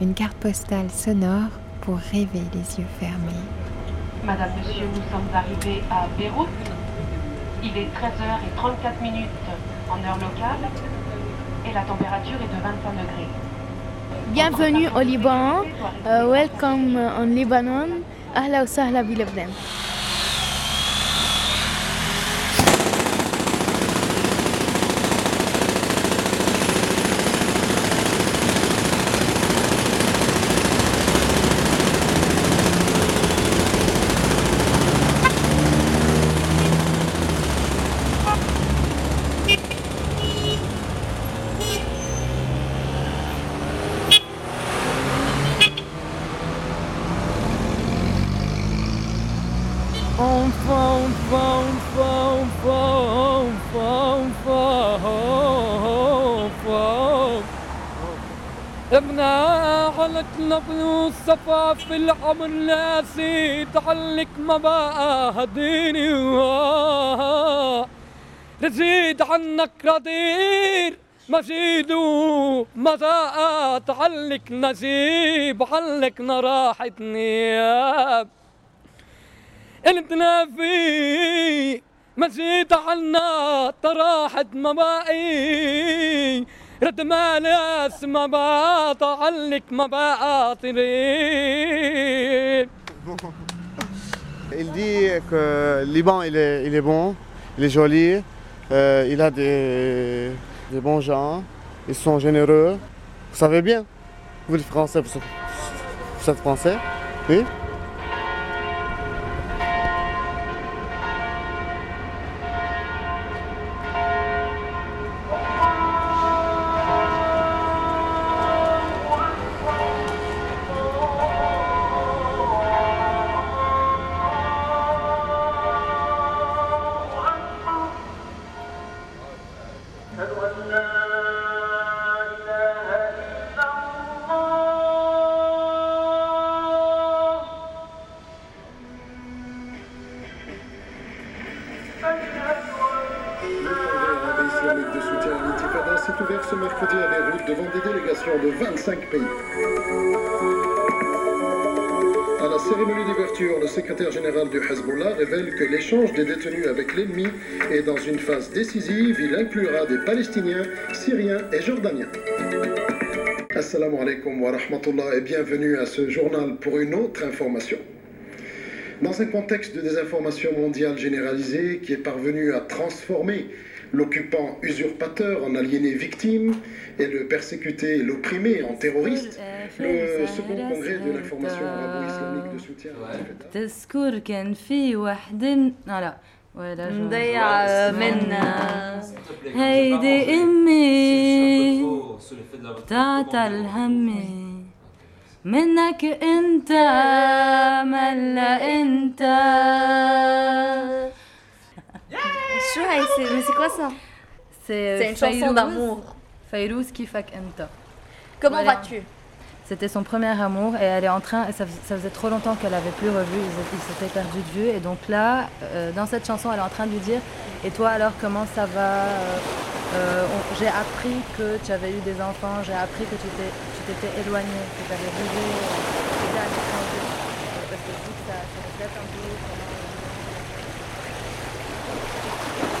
une carte postale sonore pour rêver les yeux fermés. Madame, Monsieur, nous sommes arrivés à Beyrouth. Il est 13h34 en heure locale et la température est de 25 degrés. Bienvenue au Liban. Euh, welcome on Lebanon. Ahla wa sahla. Enfant, enfant, enfant, enfant, enfant, enfant, enfant ابنا حلقنا فلوس الصفا في العمر ناسي تعلق ما بقى هديني رزيد عنك رضير مجيد مذاقات علك نجيب علك راحة نياب التنافي مزيد عنا طراحة مبائي رد ما ناس ما بعلك ما باطرين Il dit que le Liban il est, il est bon, il est joli, euh, il a des, des bons gens, ils sont généreux. Vous savez bien, vous les Français, vous êtes Français Oui ce mercredi à Beyrouth devant des délégations de 25 pays. À la cérémonie d'ouverture, le secrétaire général du Hezbollah révèle que l'échange des détenus avec l'ennemi est dans une phase décisive. Il inclura des Palestiniens, Syriens et Jordaniens. Assalamu alaikum wa rahmatullah et bienvenue à ce journal pour une autre information. Dans un contexte de désinformation mondiale généralisée qui est parvenu à transformer l'occupant usurpateur en aliéné victime et le persécuté et l'opprimé en terroriste, le second congrès de l'information arabo-islamique de soutien à Al-Fatah. تذكر كان في وحدة لا ولا جو. مضيعة منا هيدي امي بتاعت الهمي منك انت ملا انت Mais c'est quoi ça? C'est euh, une chanson d'amour. Fayrouz Kifak Enta. Comment vas-tu? C'était son premier amour et elle est en train, ça, faisait trop longtemps qu'elle avait plus revu, ils s'étaient perdus de vue. Et donc là, euh, dans cette chanson, elle est en train de lui dire Et toi alors, comment ça va euh, J'ai appris que tu avais eu des enfants, j'ai appris que tu t'étais éloigné, que tu avais bougé, tu étais à. Parce que ça, ça un peu comment. 何?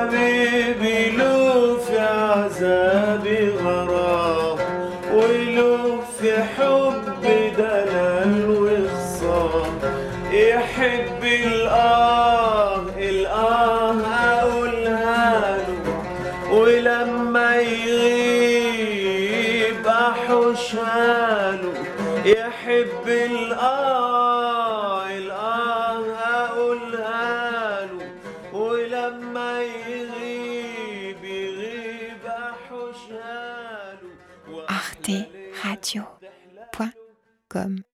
حبيبي لو في عذابي غرام ولو في حب دلال وخصام يحب الآه الآه أقولها له ولما يغيب أحوشها له يحب الآه arte radio.com